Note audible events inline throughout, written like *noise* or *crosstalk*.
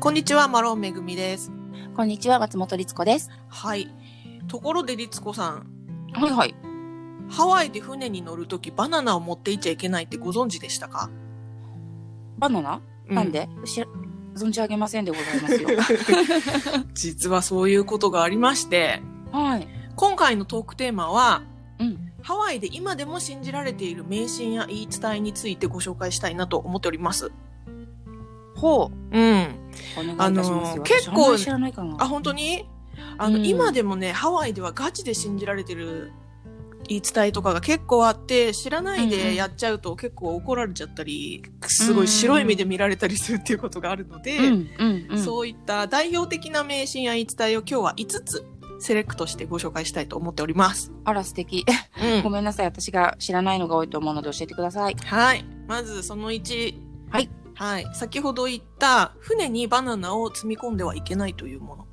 こんにちは、マロンめぐみです。こんにちは、松本律子です。はい。ところで、律子さん、はいはい。ハワイで船に乗るときバナナを持っていっちゃいけないってご存知でしたか、バナナ、うなんで？し存じ上げませんでございますよ。*laughs* 実はそういうことがありまして、はい。今回のトークテーマは、うん。ハワイで今でも信じられている迷信や言い伝えについてご紹介したいなと思っております。ほう。うん。あのー結構知らないかな。あ、本当に？あの、うん今でもね、ハワイではガチで信じられてる言い伝えとかが結構あって、知らないうんうんでやっちゃうと結構怒られちゃったり、すごい白い目で見られたりするっていうことがあるので、うん、うん、うん。そういった代表的な迷信や言い伝えを今日は5つセレクトしてご紹介したいと思っております。あら、素敵。うんごめんなさい。私が知らないのが多いと思うので教えてください。はい。まずその1。はい。はい。先ほど言った、船にバナナを積み込んではいけないというもの。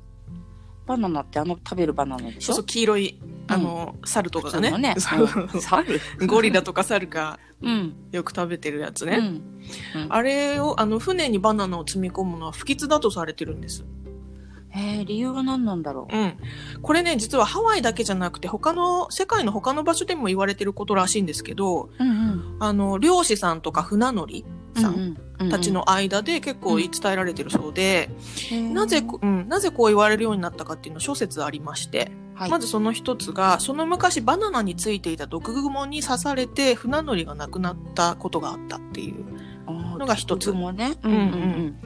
バナナってあの食べるバナナでしょ？そう黄色い、あの、猿とかがね。ね。猿？*laughs* ゴリラとか猿がうん。よく食べてるやつね。うん。うんあれを、あの、船にバナナを積み込むのは不吉だとされてるんです。えー、理由は何なんだろう？ん。これね、実はハワイだけじゃなくて、他の、世界の他の場所でも言われてることらしいんですけど、う。うんうん。あの、漁師さんとか船乗りさんたちの間で結構言い伝えられてるそうで、なぜこ、うん、なぜこう言われるようになったかっていうの諸説ありまして、はい。まずその一つが、その昔バナナについていた毒蜘蛛に刺されて船乗りが亡くなったことがあったっていう。のが一つ。もね。うんうん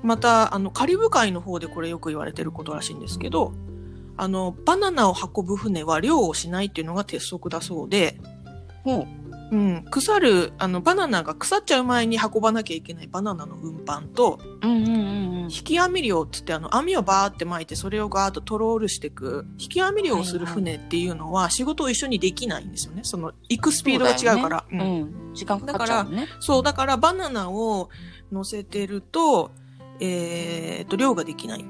また、あの、カリブ海の方でこれよく言われてることらしいんですけど、あの、バナナを運ぶ船は漁をしないっていうのが鉄則だそうで、ほう。うん、腐る、あの、バナナが腐っちゃう前に運ばなきゃいけないバナナの運搬と、うんうんうんうん。引き網漁っつってあの、網をバーって巻いてそれをガーッとトロールしていく、引き網漁をする船っていうのは仕事を一緒にできないんですよね。その、行くスピードが違うから。そうん。時間かかっちゃうのね。そう、だからバナナを乗せてると、えー、と、漁ができない。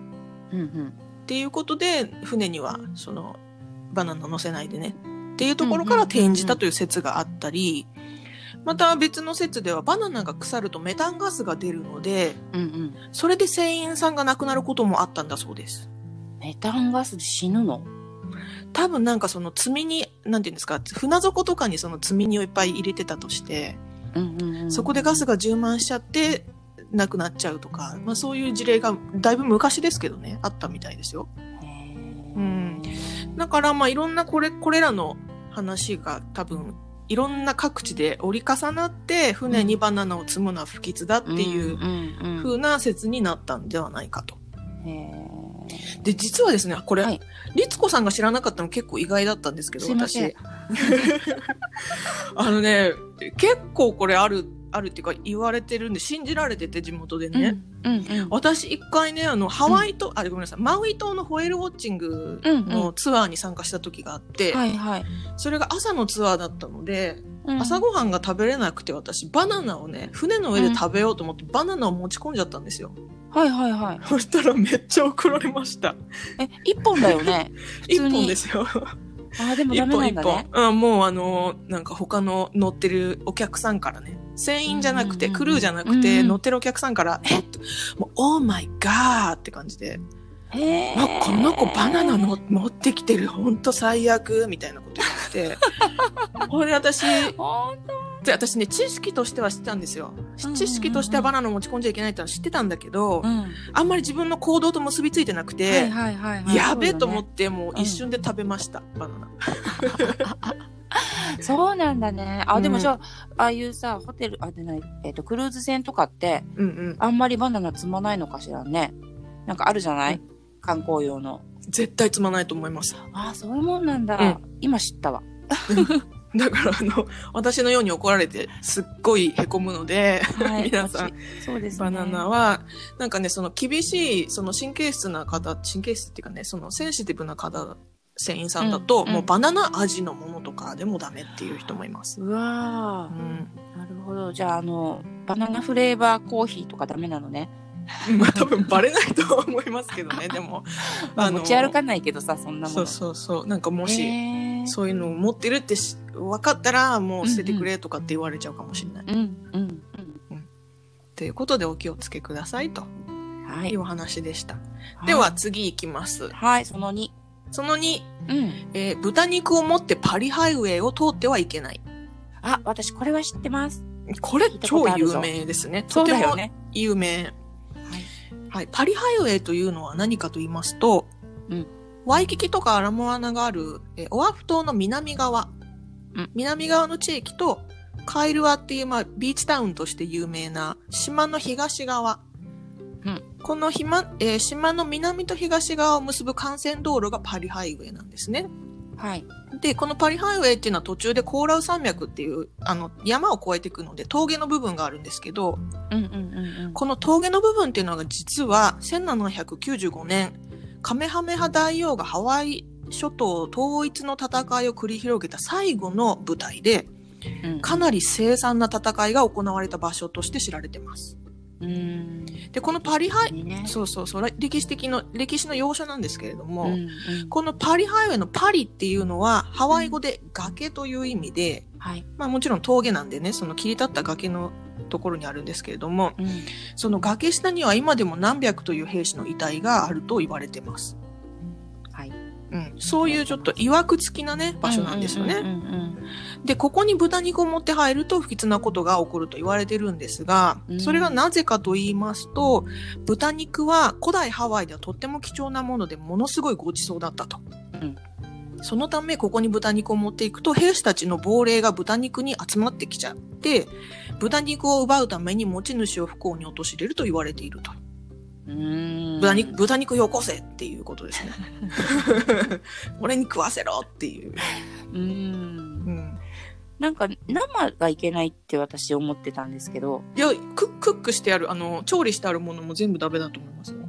うんうん。っていうことで、船には、その、バナナ乗せないでね。っていうところから転じたという説があったり、また別の説ではバナナが腐るとメタンガスが出るので、うんうん。それで船員さんが亡くなることもあったんだそうです。メタンガスで死ぬの？多分なんかその積みに、なんていうんですか、船底とかにその積み荷をいっぱい入れてたとして、うんうんうん。そこでガスが充満しちゃって亡くなっちゃうとか、まあそういう事例がだいぶ昔ですけどね、あったみたいですよ。うん。だからまあいろんなこれ、これらの話が多分いろんな各地で折り重なって船にバナナを積むのは不吉だっていう風な説になったんではないかと。で、実はですね、これ、はい。律子さんが知らなかったの結構意外だったんですけど、私。*laughs* あのね、結構これある、あるっていうか言われてるんで、信じられてて地元でね。うんうんうん。私一回ね、あの、ハワイ島、あ、ごめんなさい、マウイ島のホエールウォッチングうんうんのツアーに参加した時があって、はいはい。それが朝のツアーだったので、うん朝ごはんが食べれなくて私、バナナをね、船の上で食べようと思って、バナナを持ち込んじゃったんですよ。はいはいはい。そしたらめっちゃ怒られました。え、一本だよね？*laughs* 一本ですよ。あー、でも一ダメな本一んだね。本。うん、もうあの、なんか他の乗ってるお客さんからね、船員じゃなくて、うんうんうんクルーじゃなくて、うんうん。乗ってるお客さんから、え？っと、もう、オーマイガーって感じで、へわこの子バナナの持ってきてる、ほんと最悪、みたいなこと言って。ほいで私、で私ね、知識としては知ってたんですよ。うんうん知識としてはバナナ持ち込んじゃいけないってのは知ってたんだけど、うん。あんまり自分の行動と結びついてなくて。やべえと思って、もう一瞬で食べました、バナナ。*laughs* *laughs* そうなんだね。あ、でうんもじゃあ、ああいうさ、ホテル、あ、でない、えっと、クルーズ船とかって、うんうん。あんまりバナナ積まないのかしらね。なんかあるじゃない、う観光用の。絶対積まないと思います。ああ、そういうもんなんだ。うん今知ったわ。だから、あの、私のように怒られて、すっごい凹むので、はい。皆さん、私そうですね。バナナは、なんかね、その厳しい、その神経質な方、神経質っていうかね、そのセンシティブな方、船員さんだと、うんもうバナナ味のものとかでもダメっていう人もいます。うわうん。ーなるほど。じゃあ、あの、バナナフレーバーコーヒーとかダメなのね。*laughs* まあ多分バレないとは思いますけどね、*laughs* でも。まあ、持ち歩かないけどさ、そんなもの。そうそうそう。なんかもし、そういうのを持ってるってし分かったら、もう捨ててくれとかって言われちゃうかもしれない。うん、うん、うん。ということでお気をつけくださいと。はいいうお話でした。では、次行きます。はい、その2。その2、うん。えー豚肉を持ってパリハイウェイを通ってはいけない。あ、私これは知ってます。これ聞いたこ超とあるぞ有名ですね。そうだとてもよね。有名。はい。はい。パリハイウェイというのは何かと言いますと、うんワイキキとかアラモアナがある、えーオアフ島の南側、うん南側の地域と、カイルアっていう、まあ、ビーチタウンとして有名な島の東側。うんこのひまえー島の南と東側を結ぶ幹線道路がパリハイウェイなんですね。はい。で、このパリハイウェイっていうのは途中でコーラウ山脈っていう、あの、山を越えていくので峠の部分があるんですけど、うんうんうんうん。この峠の部分っていうのが実は1795年、カメハメハ大王がハワイ諸島統一の戦いを繰り広げた最後の舞台で、うんかなり凄惨な戦いが行われた場所として知られてます。うーん。で、このパリハイ、ね。そうそうそう、歴史的の、歴史の要所なんですけれども、うんうんこのパリハイウェイのパリっていうのは、ハワイ語で崖という意味で、はい。まあもちろん峠なんでね、その切り立った崖のところにあるんですけれども、うん。その崖下には今でも何百という兵士の遺体があると言われてます。はい。うん。そういうちょっと曰く付きなね、場所なんですよね。で、ここに豚肉を持って入ると不吉なことが起こると言われてるんですがう、んそれがなぜかと言いますと、豚肉は古代ハワイではとっても貴重なものでものすごいごちそうだったと。うんそのため、ここに豚肉を持っていくと、兵士たちの亡霊が豚肉に集まってきちゃって、豚肉を奪うために持ち主を不幸に陥れると言われていると。うん。うーん。豚肉、豚肉よこせっていうことですね。*laughs* 俺に食わせろっていう。うーん。うん。なんか、生がいけないって私思ってたんですけど、いや、ククックしてある、あの、調理してあるものも全部ダメだと思いますよ。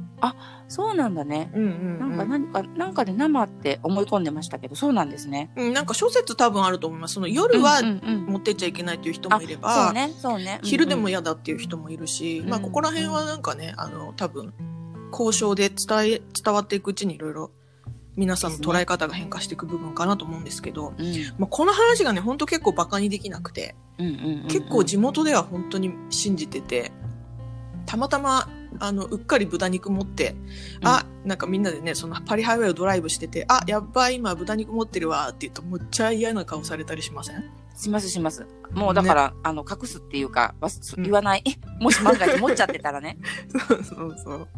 そうなんだね。うんうん、なんか何か、なんかで生って思い込んでましたけど、そうなんですね。うん、なんか諸説多分あると思います。その夜は持ってっちゃいけないっていう人もいれそば、うね、そうね。昼でもや、嫌だっていう人もいるし、うんまあここら辺はなんかね、あの、多分、交渉で伝え、伝わっていくうちにいろいろ皆さんの捉え方が変化していく部分かなと思うんですけど、うんまあこの話がね、ほんと結構バカにできなくて、うんうんうんうん結構地元では本当に信じてて、たまたま、あの、うっかり豚肉持って、あ、なんかみんなでね、そのパリハイウェイをドライブしてて、あ、やっばい、今豚肉持ってるわって言うと、むっちゃ嫌な顔されたりしません？しますします。もうだから、あの、隠すっていうか、言わない？*laughs* もし万が一持っちゃってたらね。そうそうそう。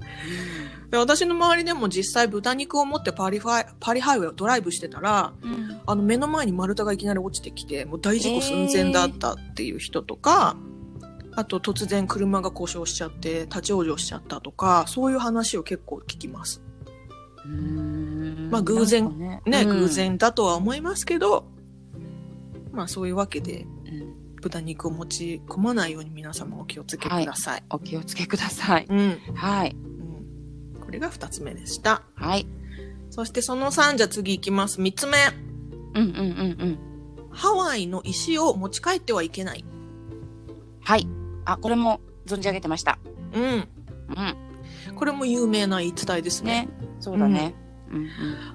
で私の周りでも実際豚肉を持ってパリファイ、パリハイウェイをドライブしてたら、うんあの目の前に丸太がいきなり落ちてきて、もう大事故寸前だったっていう人とか、あと突然車が故障しちゃって立ち往生しちゃったとか、そういう話を結構聞きます。まあ偶然ねね、うん偶然だとは思いますけど、まあそういうわけでうん豚肉を持ち込まないように皆様お気をつけください。お気をつけください。うん、はい。うん。これが二つ目でした。はい。そしてその3じゃ次行きます。三つ目。うんうんうんうん。ハワイの石を持ち帰ってはいけない。はい。あ、これも存じ上げてました。うん。うん。これも有名な言い伝えですね。ね。そうだね。うん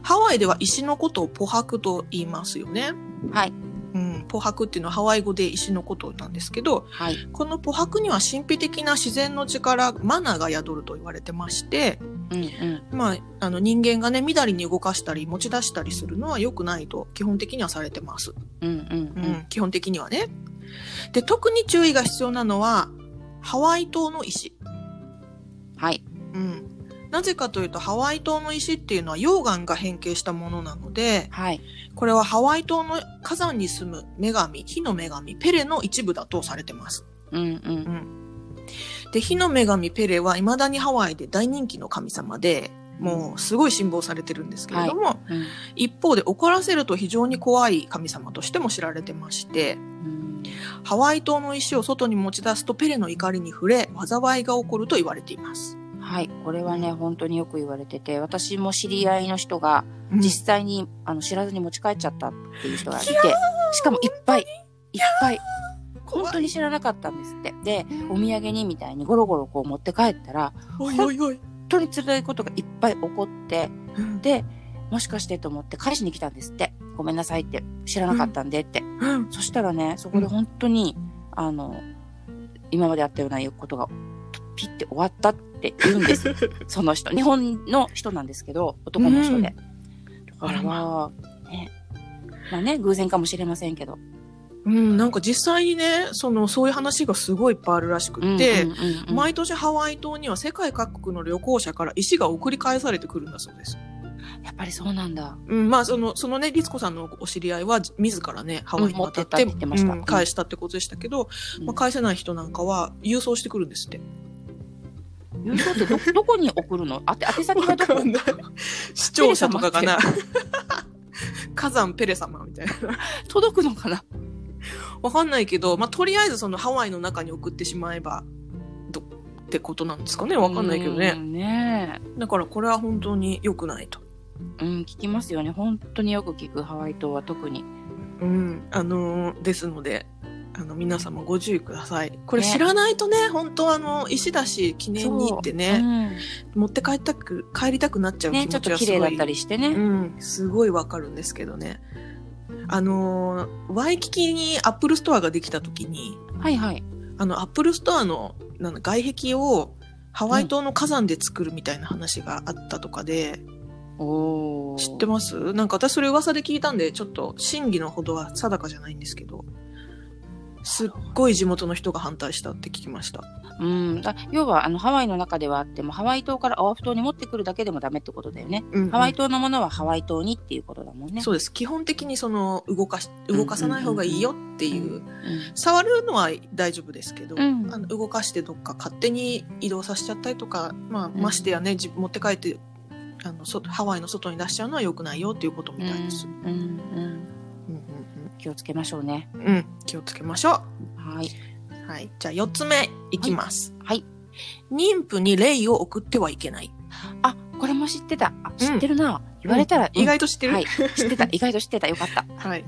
ハワイでは石のことをポハクと言いますよね。うん。はい。うん。ポハクっていうのはハワイ語で石のことなんですけど、はい。このポハクには神秘的な自然の力、マナが宿ると言われてまして、うんうん。まあ、あの人間がね、みだりに動かしたり持ち出したりするのは良くないと基本的にはされてます。うんうんううん。ん、基本的にはね。で、特に注意が必要なのは、ハワイ島の石。はい。うん。なぜかというと、ハワイ島の石っていうのは溶岩が変形したものなので、はい。これはハワイ島の火山に住む女神、火の女神、ペレの一部だとされてます。うんうん。うん。で、火の女神ペレは未だにハワイで大人気の神様で、もうすごい信望されてるんですけれども、うん一方で怒らせると非常に怖い神様としても知られてまして、うん。ハワイ島の石を外に持ち出すとペレの怒りに触れ、災いが起こると言われています。はい。これはね、本当によく言われてて、私も知り合いの人が、実実際に、あの、知らずに持ち帰っちゃったっていう人がいて、しかもいっぱい、いっぱい、本当に知らなかったんですって。で、お土産にみたいにゴロゴロこう持って帰ったら、おいおいおい。本当に辛いことがいっぱい起こって、で、もしかしてと思って返しに来たんですって。ごめんなさいって。知らなかったんでって。うん。そしたらね、そこで本当に、あの、今まであったようなことが、とピッて終わったって言うんです。*laughs* その人。日本の人なんですけど、男の人で。だからまあ、ね。まあね、偶然かもしれませんけど。うん、なんか実際にね、その、そういう話がすごいいっぱいあるらしくって、毎年ハワイ島には世界各国の旅行者から石が送り返されてくるんだそうです。やっぱりそうなんだ。うん、まあ、その、そのね、リツコさんのお知り合いは、自らね、ハワイに渡って、うん持ってってうん返したってことでしたけど、うんまあ、返せない人なんかは、郵送してくるんですって。郵送ってど、*laughs* どこに送るの？あて、宛先はどこ？ない。視聴者とかかな。火山ペレ様みたいな。届くのかな？わかんないけど、まあ、とりあえずそのハワイの中に送ってしまえば、ど、ってことなんですかねわかんないけどうね。んねだからこれは本当に良くないと。えうん、聞きますよね。本当によく聞く、ハワイ島は特に。うん。あのーですので、あの、皆様ご注意ください。これね知らないとね、本当あの、石だし、記念にってね、持って帰ったく、帰りたくなっちゃうね、うん気ちょっと持ちがすごい。綺麗だったりしてね。うん、すごいわかるんですけどね。あのーワイキキに Apple Store ができた時に、はいはい。あの、 Apple Store のなんだ外壁をハワイ島の火山で作るみたいな話があったとかで、おー知ってます？なんか私それ噂で聞いたんで、ちょっと真偽のほどは定かじゃないんですけど、すっごい地元の人が反対したって聞きました。うん。だ要は、あの、ハワイの中ではあっても、ハワイ島からオアフ島に持ってくるだけでもダメってことだよね。うんハワイ島のものはハワイ島にっていうことだもんね。そうです。基本的にその、動かし、動かさない方がいいよっていう、うん。触るのは大丈夫ですけど、うんあの動かしてどっか勝手に移動させちゃったりとか、まあ、んましてやね、じ持って帰って、あの、外ハワイの外に出しちゃうのは良くないよっていうことみたいです。うん。うん。うん。うん気をつけましょうね。うん気をつけましょはい。う。はい。じゃあ4つ目いきます。はい。妊婦に霊を送ってはいけない。あ、これも知ってた。あ、知ってるな。言われたら、意外と知ってる、はい。知ってた。*laughs* 意外と知ってた。よかった。はい。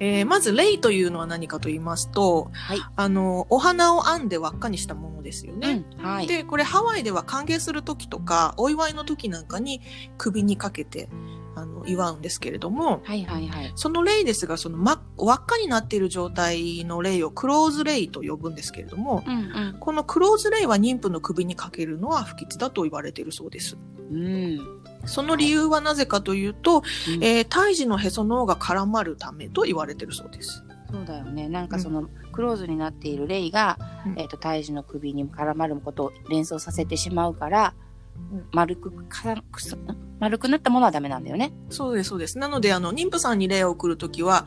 えーまず、霊というのは何かと言いますと、はい。あの、お花を編んで輪っかにしたものですよね。うん。はい。で、これハワイでは歓迎する時とか、お祝いの時なんかに首にかけて、あの、祝うんですけれども、はいはいはい。その霊ですが、その、ま、輪っかになっている状態の霊をクローズ霊と呼ぶんですけれども、うんこのクローズ霊は妊婦の首にかけるのは不吉だと言われているそうです。うん。うん。その理由はなぜかというと、うんえー胎児のへその緒が絡まるためと言われているそうです。そうだよね。なんかその、クローズになっているレイが、うんえっ、と、胎児の首に絡まることを連想させてしまうから、うん丸くかくす、ん丸くなったものはダメなんだよね。そうです、そうです。なので、あの、妊婦さんに霊を送るときは、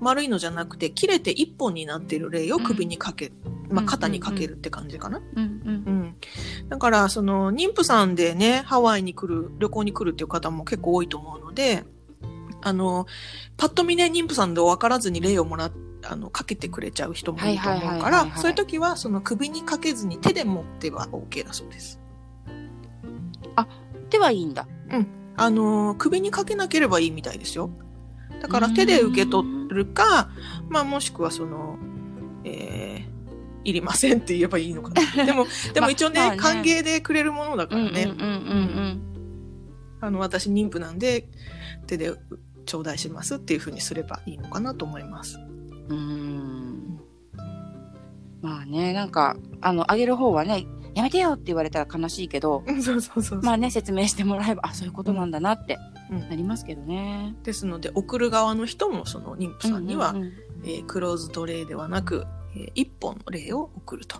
丸いのじゃなくて、切れて一本になっている霊を首にかけ、まあ、肩にかけるって感じかな。うんうんうん。だから、その、妊婦さんでね、ハワイに来る、旅行に来るっていう方も結構多いと思うので、あの、パッと見ね、妊婦さんで分からずに霊をもらっあの、かけてくれちゃう人もいると思うからそういう時は、その首にかけずに手で持っては OK だそうです。手はいいんだ。あの、首にかけなければいいみたいですよ。だから手で受け取るか、まあもしくはその、えー、いりませんって言えばいいのかな。*laughs* でも、でも一応ね、まあね歓迎でくれるものだからね。うんうんうんうんあの、私妊婦なんで、手で頂戴しますっていうふうにすればいいのかなと思います。うん。まあね、なんか、あの、あげる方はね、やめてよって言われたら悲しいけど、*laughs* そうそうそう。まあね、説明してもらえば、あ、そういうことなんだなってうんなりますけどね。ですので、送る側の人もその妊婦さんには、えークローズドレイではなく、えー一本の霊を送ると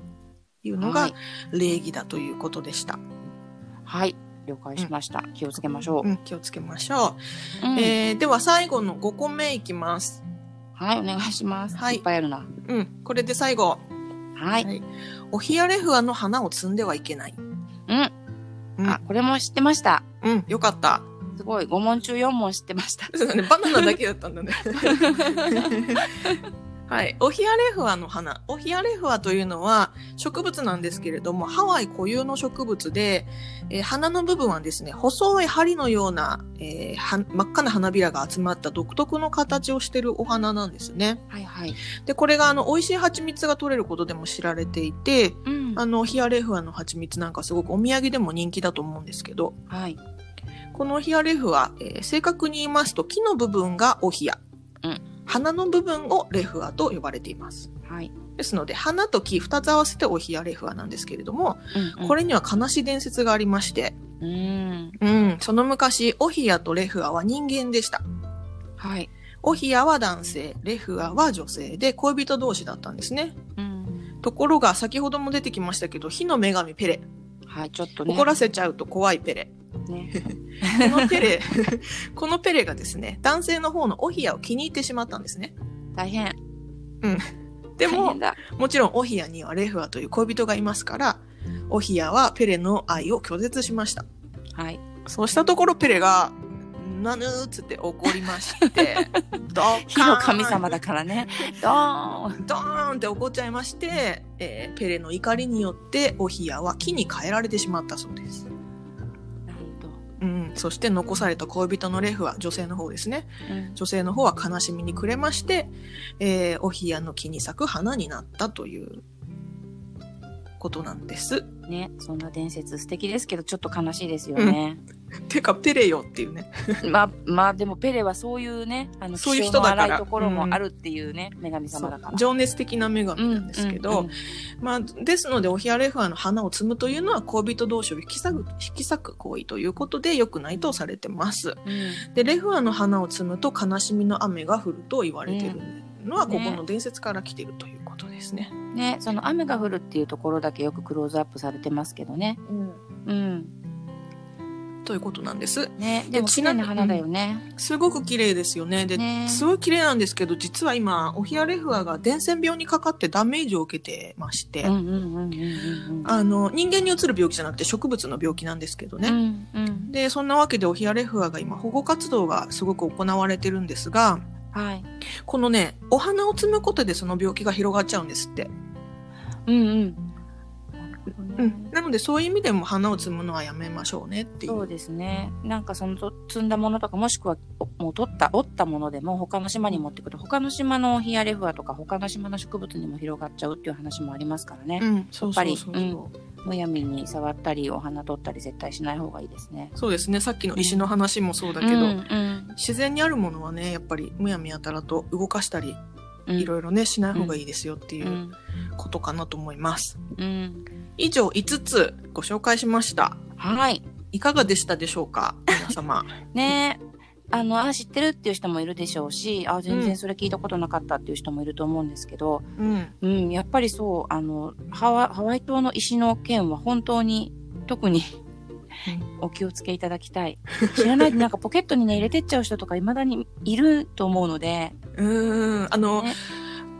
いうのがはい礼儀だということでした。はい。了解しました。気をつけましょう。うん、気をつけましょう。うんえーでは最後の5個目いきます。はい、お願いします。はいいっぱいあるな。うん、これで最後。はい。はいおヒアレフアの花を摘んではいけない。うん。うんあ、これも知ってました。うん、よかった。すごい。5問中4問知ってました。そうだね、バナナだけだったんだね。*laughs* はい。オヒアレフアの花。オヒアレフアというのは植物なんですけれども、ハワイ固有の植物で、えー花の部分はですね、細い針のような、えーは真っ赤な花びらが集まった独特の形をしているお花なんですね。はいはい。で、これがあの、美味しい蜂蜜が取れることでも知られていて、うん。あの、ヒアレフアの蜂蜜なんかすごくお土産でも人気だと思うんですけど、はい。このヒアレフア、えー正確に言いますと木の部分がオヒア。うん花の部分をレフアと呼ばれています。はい。ですので、花と木二つ合わせてオヒアレフアなんですけれども、うんうんこれには悲しい伝説がありまして、うん。うん、その昔、オヒアとレフアは人間でした。はい。オヒアは男性、レフアは女性で恋人同士だったんですね。うん。ところが、先ほども出てきましたけど、火の女神ペレ、はい、ちょっとね。怒らせちゃうと怖いペレ。ね。*laughs* このペレ、*laughs* このペレがですね、男性の方のオヒアを気に入ってしまったんですね。大変。でも大変、だ。もちろんオヒアにはレフアという恋人がいますから、オヒアはペレの愛を拒絶しました。はい。そうしたところペレが、なぬーっつって怒りまして、*laughs* ドッ火の神様だからね。ドーン。ドーンって怒っちゃいまして、えーペレの怒りによってオヒアは木に変えられてしまったそうです。そして残された恋人のレフは女性の方ですね。うん。女性の方は悲しみに暮れまして、えーオヒアの木に咲く花になったということなんです。ね。そんな伝説素敵ですけど、ちょっと悲しいですよね。*laughs* てか、ペレよっていうね。*laughs* まあ、まあ、でもペレはそういうね、あの、そういう人だからところもあるっていうね、女神様だから。情熱的な女神なんですけど、うんうんまあ、ですので、オヒアレフアの花を摘むというのは恋人同士を引き裂く、引き裂く行為ということで良くないとされてます。うんで、レフアの花を摘むと悲しみの雨が降ると言われてるのは、うんここの伝説から来てるということですね。ね、その雨が降るっていうところだけよくクローズアップされてますけどね。うん。ということなんです。ね、でも綺麗な花だよね。すごく綺麗ですよね。で、ねすごい綺麗なんですけど、実は今、オヒアレフアが伝染病にかかってダメージを受けてまして、あの、人間にうつる病気じゃなくて植物の病気なんですけどね。うん。うんうん。で、そんなわけでオヒアレフアが今保護活動がすごく行われてるんですが、はい。このね、お花を摘むことでその病気が広がっちゃうんですって。うんうん。うん。なのでそういう意味でも花を摘むのはやめましょうねっていう。そうですね。なんかそのと積んだものとか、もしくはおもう取った、折ったものでも他の島に持ってくる。他の島のヒアレフアとか他の島の植物にも広がっちゃうっていう話もありますからね。うん。やっぱむやみに触ったり、お花取ったり絶対しない方がいいですね。そうですね。さっきの石の話もそうだけど、うんうん自然にあるものはね、やっぱりむやみやたらと動かしたり、うん、いろいろね、しない方がいいですよっていううんことかなと思います。うん。以上5つご紹介しました。はい。いかがでしたでしょうか？皆様。*laughs* ねあの、あ、知ってるっていう人もいるでしょうし、あ、全うん然それ聞いたことなかったっていう人もいると思うんですけど、うん。うん、やっぱりそう、あの、ハワハワイ島の石の件は本当に、特にお気をつけいただきたい。知らないでなんかポケットにね、入れてっちゃう人とか未だにいると思うので、うーん。あの、ね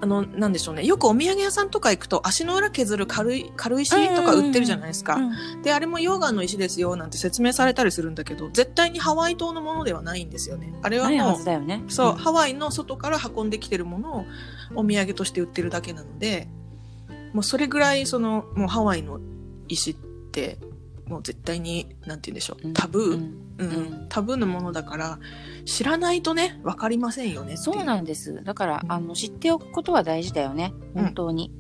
あの、なんでしょうね。よくお土産屋さんとか行くと足の裏削る軽い、軽石とか売ってるじゃないですか。うんで、あれも溶岩の石ですよなんて説明されたりするんだけど、絶対にハワイ島のものではないんですよね。あれはもうね。そう、んハワイの外から運んできてるものをお土産として売ってるだけなので、もうそれぐらいその、もうハワイの石って、もう絶対に、なんて言うんでしょう、タブー、うんうんうんタブーのものだから、知らないとね、わかりませんよねそうなんです。だから、あの、知っておくことは大事だよね。うん本当に。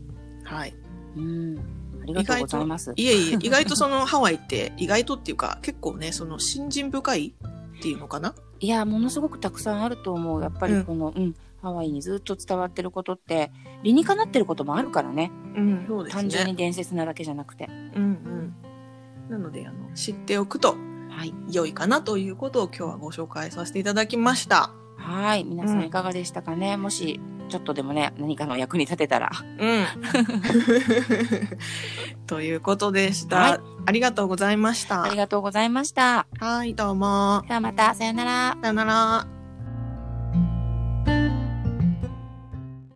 はい。うん。ありがとうございます。いえいえ、意外とそのハワイって、意外とっていうか、結構ね、その、信心深いっていうのかな？いや、ものすごくたくさんあると思う。やっぱりこの、うん、ハワイにずっと伝わってることって、理にかなってることもあるからね。うん、そうですね。単純に伝説なだけじゃなくて。うんうん。なので、あの、知っておくとはい。良いかなということを今日はご紹介させていただきました。はい。皆さうんんいかがでしたかね、もし、ちょっとでもね、何かの役に立てたら。うん。*laughs* ということでした、はいありがとうございました。ありがとうございました。はい、どうも。ではまた、さよなら。さよなら。